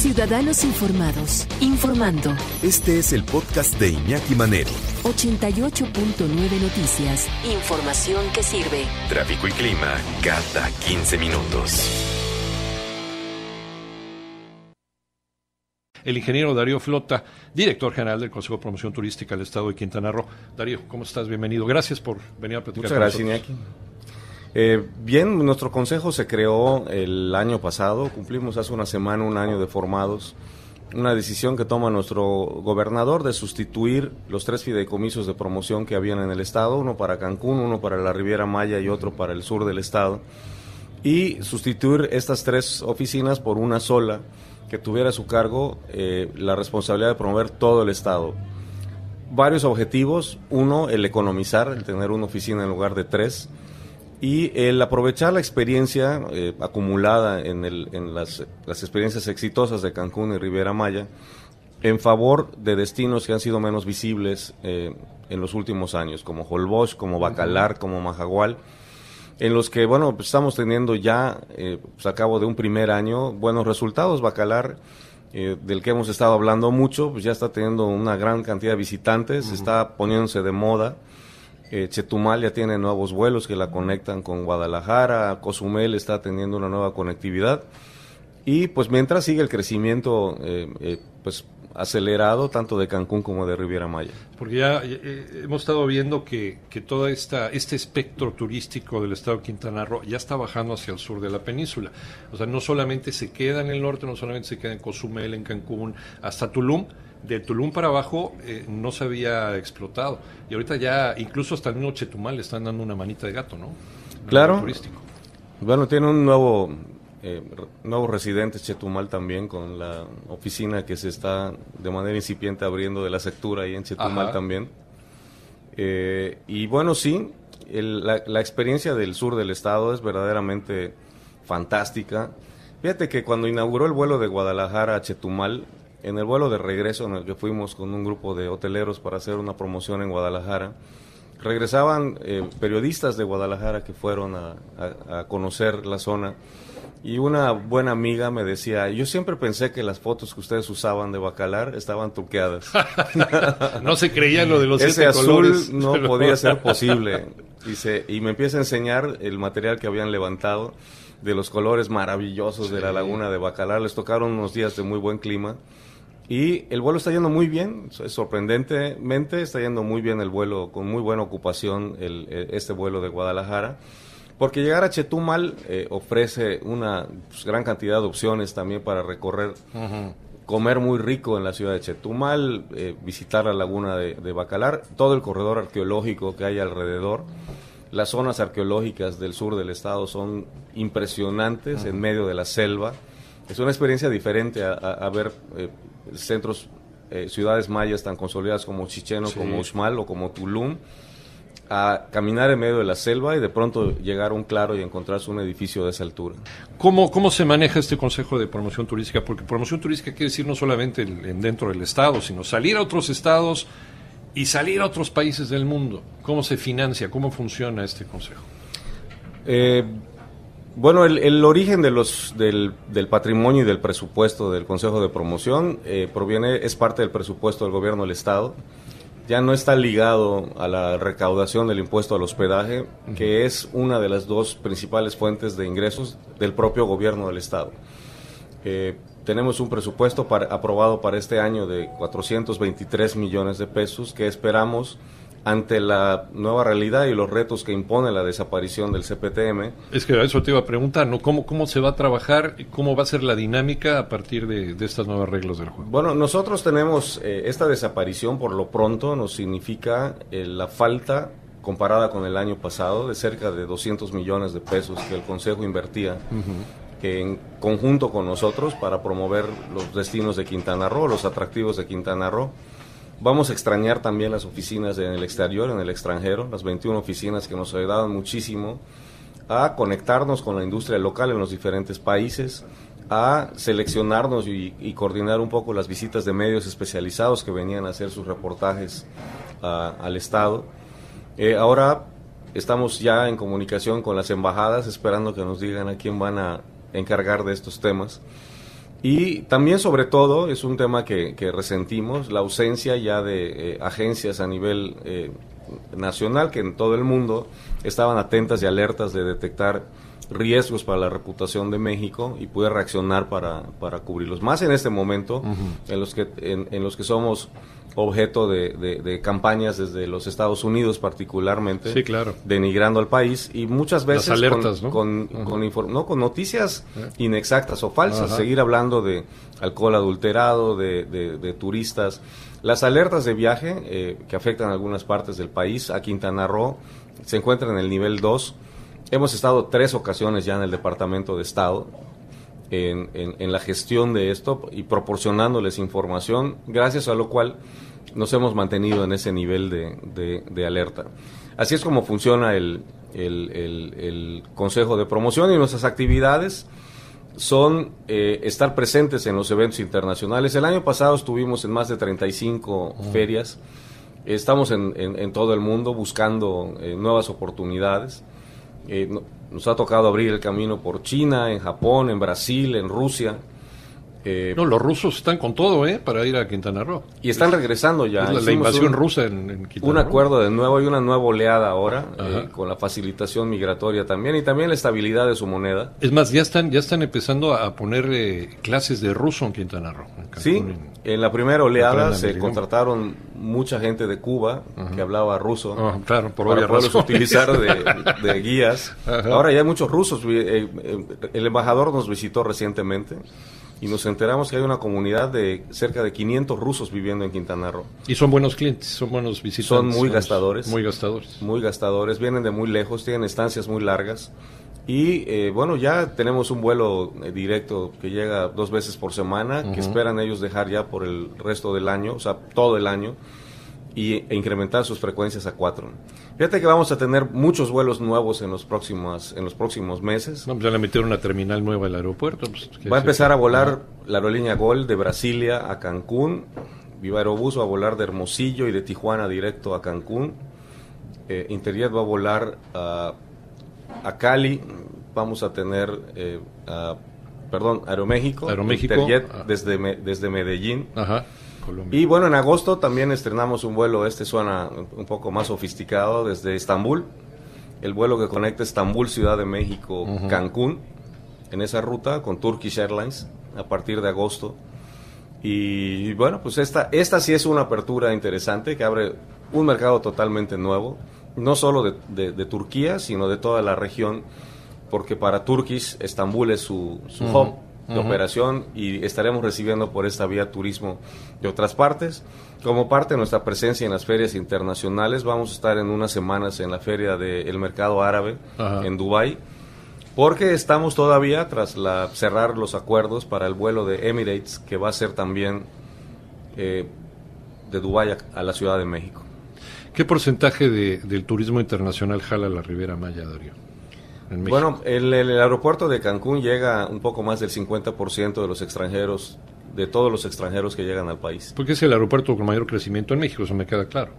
Ciudadanos informados, informando. Este es el podcast de Iñaki Manero. 88.9 Noticias. Información que sirve. Tráfico y clima cada 15 minutos. el ingeniero Darío Flota, director general del Consejo de Promoción Turística del Estado de Quintana Roo. Darío, ¿cómo estás? Bienvenido. Gracias por venir a platicar Muchas gracias, Iñaki. Eh, bien, nuestro consejo se creó el año pasado, cumplimos hace una semana un año de formados, una decisión que toma nuestro gobernador de sustituir los tres fideicomisos de promoción que habían en el estado, uno para Cancún, uno para la Riviera Maya y otro para el sur del estado, y sustituir estas tres oficinas por una sola que tuviera a su cargo eh, la responsabilidad de promover todo el Estado. Varios objetivos. Uno, el economizar, el tener una oficina en lugar de tres. Y el aprovechar la experiencia eh, acumulada en, el, en las, las, experiencias exitosas de Cancún y Riviera Maya en favor de destinos que han sido menos visibles eh, en los últimos años, como Holbox, como Bacalar, como Majagual en los que, bueno, pues estamos teniendo ya, eh, pues a cabo de un primer año, buenos resultados. Bacalar, eh, del que hemos estado hablando mucho, pues ya está teniendo una gran cantidad de visitantes, está poniéndose de moda. Eh, Chetumal ya tiene nuevos vuelos que la conectan con Guadalajara, Cozumel está teniendo una nueva conectividad. Y pues mientras sigue el crecimiento, pues acelerado tanto de Cancún como de Riviera Maya. Porque ya eh, hemos estado viendo que, que todo esta, este espectro turístico del estado de Quintana Roo ya está bajando hacia el sur de la península. O sea, no solamente se queda en el norte, no solamente se queda en Cozumel, en Cancún, hasta Tulum. De Tulum para abajo eh, no se había explotado. Y ahorita ya, incluso hasta el mismo Chetumal le están dando una manita de gato, ¿no? claro. Turístico. Bueno, tiene un nuevo eh, nuevos residentes Chetumal también con la oficina que se está de manera incipiente abriendo de la sectura ahí en Chetumal también. Eh, y bueno, sí, la, la, experiencia del sur del estado es verdaderamente fantástica. Fíjate que cuando inauguró el vuelo de Guadalajara a Chetumal, en el vuelo de regreso en el que fuimos con un grupo de hoteleros para hacer una promoción en Guadalajara, regresaban eh, periodistas de Guadalajara que fueron a conocer la zona y una buena amiga me decía, yo siempre pensé que las fotos que ustedes usaban de Bacalar estaban truqueadas. no se creía lo de los Ese azul no podía ser posible. Y, y me empieza a enseñar el material que habían levantado de los colores maravillosos de la laguna de Bacalar. Les tocaron unos días de muy buen clima. Y el vuelo está yendo muy bien, sorprendentemente está yendo muy bien el vuelo, con muy buena ocupación el, este vuelo de Guadalajara. Porque llegar a Chetumal eh, ofrece una pues, gran cantidad de opciones también para recorrer, comer muy rico en la ciudad de Chetumal, eh, visitar la laguna de, Bacalar, todo el corredor arqueológico que hay alrededor. Las zonas arqueológicas del sur del estado son impresionantes en medio de la selva. Es una experiencia diferente a, ver eh, centros, ciudades mayas tan consolidadas como Chicheno, como Uxmal o como Tulum a caminar en medio de la selva y de pronto llegar a un claro y encontrarse un edificio de esa altura. ¿Cómo, cómo se maneja este Consejo de Promoción Turística? Porque promoción turística quiere decir no solamente dentro del Estado, sino salir a otros estados y salir a otros países del mundo. ¿Cómo se financia? ¿Cómo funciona este Consejo? Eh, bueno, el, origen de los, del, patrimonio y del presupuesto del Consejo de Promoción eh, proviene, es parte del presupuesto del gobierno del Estado ya no está ligado a la recaudación del impuesto al hospedaje, que es una de las dos principales fuentes de ingresos del propio gobierno del Estado. Eh, tenemos un presupuesto aprobado para este año de 423 millones de pesos que esperamos ante la nueva realidad y los retos que impone la desaparición del CPTM. Es que eso te iba a preguntar, ¿no? ¿Cómo, cómo se va a trabajar? ¿Cómo va a ser la dinámica a partir de, estas nuevas reglas del juego? Bueno, nosotros tenemos eh, esta desaparición por lo pronto nos significa eh, la falta comparada con el año pasado de cerca de 200 millones de pesos que el Consejo invertía en conjunto con nosotros para promover los destinos de Quintana Roo, los atractivos de Quintana Roo. Vamos a extrañar también las oficinas en el exterior, en el extranjero, las 21 oficinas que nos ayudaban muchísimo a conectarnos con la industria local en los diferentes países, a seleccionarnos y, coordinar un poco las visitas de medios especializados que venían a hacer sus reportajes al Estado. Eh, ahora estamos ya en comunicación con las embajadas, esperando que nos digan a quién van a encargar de estos temas. Y también, sobre todo, es un tema que, resentimos, la ausencia ya de eh, agencias a nivel eh, nacional que en todo el mundo estaban atentas y alertas de detectar riesgos para la reputación de México y puede reaccionar para, para cubrirlos. Más en este momento, en, los que, en, los que somos objeto de, campañas desde los Estados Unidos particularmente, sí, claro. denigrando al país y muchas veces alertas, con, ¿no? Con, noticias inexactas o falsas, seguir hablando de alcohol adulterado, de, turistas. Las alertas de viaje eh, que afectan algunas partes del país, a Quintana Roo, se encuentran en el nivel 2 Hemos estado tres ocasiones ya en el Departamento de Estado en, en, la gestión de esto y proporcionándoles información, gracias a lo cual nos hemos mantenido en ese nivel de, de, alerta. Así es como funciona el, el, el, Consejo de Promoción y nuestras actividades son eh, estar presentes en los eventos internacionales. El año pasado estuvimos en más de 35 ferias. Estamos en, en, todo el mundo buscando eh, nuevas oportunidades. Eh, nos ha tocado abrir el camino por China, en Japón, en Brasil, en Rusia. Eh, no, los rusos están con todo, ¿eh? Para ir a Quintana Roo. Y están regresando ya. la, invasión rusa en, Quintana Un acuerdo de nuevo, hay una nueva oleada ahora, eh, con la facilitación migratoria también, y también la estabilidad de su moneda. Es más, ya están, ya están empezando a poner eh, clases de ruso en Quintana Roo. sí, en, la primera oleada se contrataron mucha gente de Cuba que hablaba ruso. Ah, claro, por para poderlos utilizar de, guías. Ahora ya hay muchos rusos. el embajador nos visitó recientemente y nos enteramos que hay una comunidad de cerca de 500 rusos viviendo en Quintana Roo. Y son buenos clientes, son buenos visitantes. Son muy gastadores. Muy gastadores. Muy gastadores, vienen de muy lejos, tienen estancias muy largas. Y eh, bueno, ya tenemos un vuelo eh, directo que llega dos veces por semana, que esperan ellos dejar ya por el resto del año, o sea, todo el año y, e incrementar sus frecuencias a cuatro. Fíjate que vamos a tener muchos vuelos nuevos en los próximos, en los próximos meses. Vamos a meter una terminal nueva al aeropuerto. Pues, va a empezar a volar la aerolínea Gol de Brasilia a Cancún. Viva Aerobús va a volar de Hermosillo y de Tijuana directo a Cancún. Eh, Interjet va a volar a, a Cali. Vamos a tener, eh, perdón, Aeroméxico. Aeroméxico. Interjet ah. desde, desde Medellín. Ajá y bueno, en agosto también estrenamos un vuelo, este suena un poco más sofisticado, desde Estambul. El vuelo que conecta Estambul, Ciudad de México, Cancún, en esa ruta con Turkish Airlines a partir de agosto. Y bueno, pues esta, esta sí es una apertura interesante que abre un mercado totalmente nuevo, no solo de, Turquía, sino de toda la región, porque para Turkish Estambul es su, su home de operación y estaremos recibiendo por esta vía turismo de otras partes. Como parte de nuestra presencia en las ferias internacionales, vamos a estar en unas semanas en la feria del mercado árabe en Dubái, porque estamos todavía tras la, cerrar los acuerdos para el vuelo de Emirates, que va a ser también eh, de Dubái a, la Ciudad de México. ¿Qué porcentaje del turismo internacional jala la Ribera Maya, Darío? Bueno, el, el, aeropuerto de Cancún llega un poco más del 50% de los extranjeros, de todos los extranjeros que llegan al país. Porque es el aeropuerto con mayor crecimiento en México, eso me queda claro.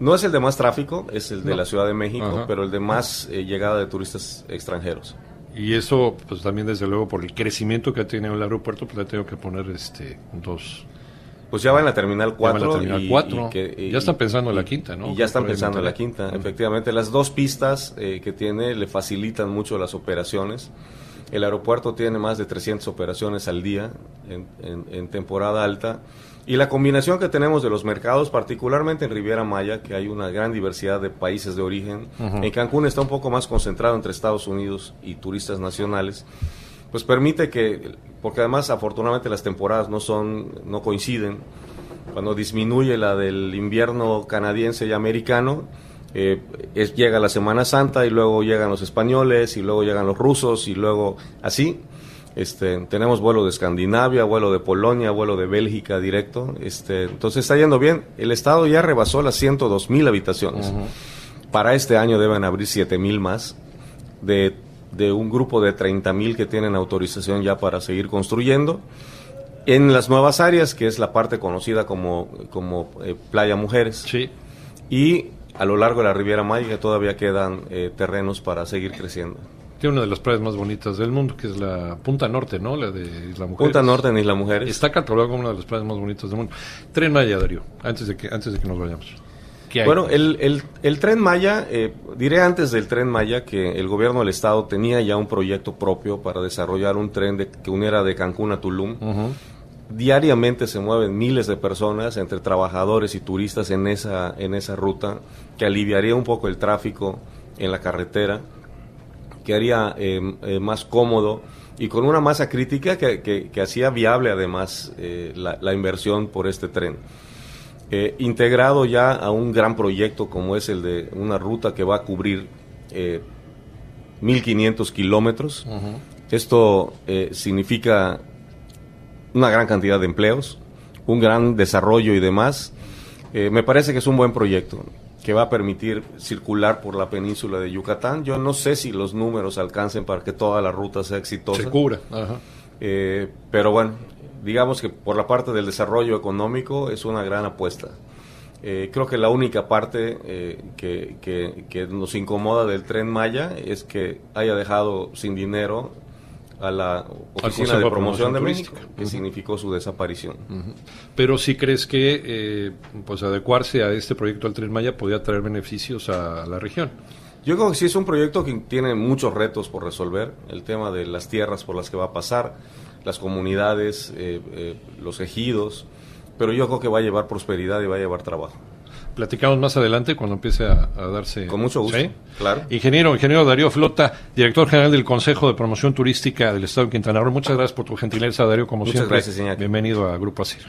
No es el de más tráfico, es el de la Ciudad de México, pero el de más eh, llegada de turistas extranjeros. Y eso, pues también desde luego por el crecimiento que ha tenido el aeropuerto, pues le tengo que poner este dos pues ya va en la Terminal 4. y, ya están pensando en la quinta, ¿no? Y ya están pensando en la quinta, efectivamente. Las dos pistas eh, que tiene le facilitan mucho las operaciones. El aeropuerto tiene más de 300 operaciones al día en, temporada alta. Y la combinación que tenemos de los mercados, particularmente en Riviera Maya, que hay una gran diversidad de países de origen. En Cancún está un poco más concentrado entre Estados Unidos y turistas nacionales pues permite que, porque además afortunadamente las temporadas no son, no coinciden, cuando disminuye la del invierno canadiense y americano, eh, es, llega la Semana Santa y luego llegan los españoles y luego llegan los rusos y luego así. Este, tenemos vuelo de Escandinavia, vuelo de Polonia, vuelo de Bélgica directo. Este, entonces está yendo bien. El Estado ya rebasó las 102 mil habitaciones. Para este año deben abrir 7 mil más de, de, un grupo de 30 mil que tienen autorización ya para seguir construyendo. En las nuevas áreas, que es la parte conocida como, como eh, Playa Mujeres. Sí. Y a lo largo de la Riviera Maya todavía quedan eh, terrenos para seguir creciendo. Tiene una de las playas más bonitas del mundo, que es la Punta Norte, ¿no? La de Isla Mujeres. Punta Norte en Isla Mujeres. Está catalogada como una de las playas más bonitas del mundo. Tren Maya, Darío, antes de que, antes de que nos vayamos. ¿Qué hay? Bueno, el, el, el, Tren Maya, eh, diré antes del Tren Maya que el gobierno del Estado tenía ya un proyecto propio para desarrollar un tren de, que uniera de Cancún a Tulum. Diariamente se mueven miles de personas, entre trabajadores y turistas en esa, en esa ruta, que aliviaría un poco el tráfico en la carretera, que haría eh, eh, más cómodo y con una masa crítica que, que- que hacía viable además eh, la, la inversión por este tren. Eh, integrado ya a un gran proyecto como es el de una ruta que va a cubrir eh, 1.500 kilómetros. Esto eh, significa una gran cantidad de empleos, un gran desarrollo y demás. Eh, me parece que es un buen proyecto que va a permitir circular por la península de Yucatán. Yo no sé si los números alcancen para que toda la ruta sea exitosa. Se cubra. Ajá. Eh, pero bueno, digamos que por la parte del desarrollo económico es una gran apuesta. Eh, creo que la única parte eh, que, que- que nos incomoda del tren Maya es que haya dejado sin dinero a la Oficina de de Promoción de México, Turística. que significó su desaparición. Pero si crees que eh, pues adecuarse a este proyecto del Tren Maya podría traer beneficios a la región. Yo creo que sí es un proyecto que tiene muchos retos por resolver. El tema de las tierras por las que va a pasar, las comunidades, eh, eh, los ejidos. Pero yo creo que va a llevar prosperidad y va a llevar trabajo. Platicamos más adelante cuando empiece a, a darse. Con mucho gusto, ¿Sí? claro. Ingeniero, ingeniero Darío Flota, director general del Consejo de Promoción Turística del Estado de Quintana Roo. Muchas gracias por tu gentileza, Darío, como Muchas siempre. gracias. Bienvenido a Grupo Asir.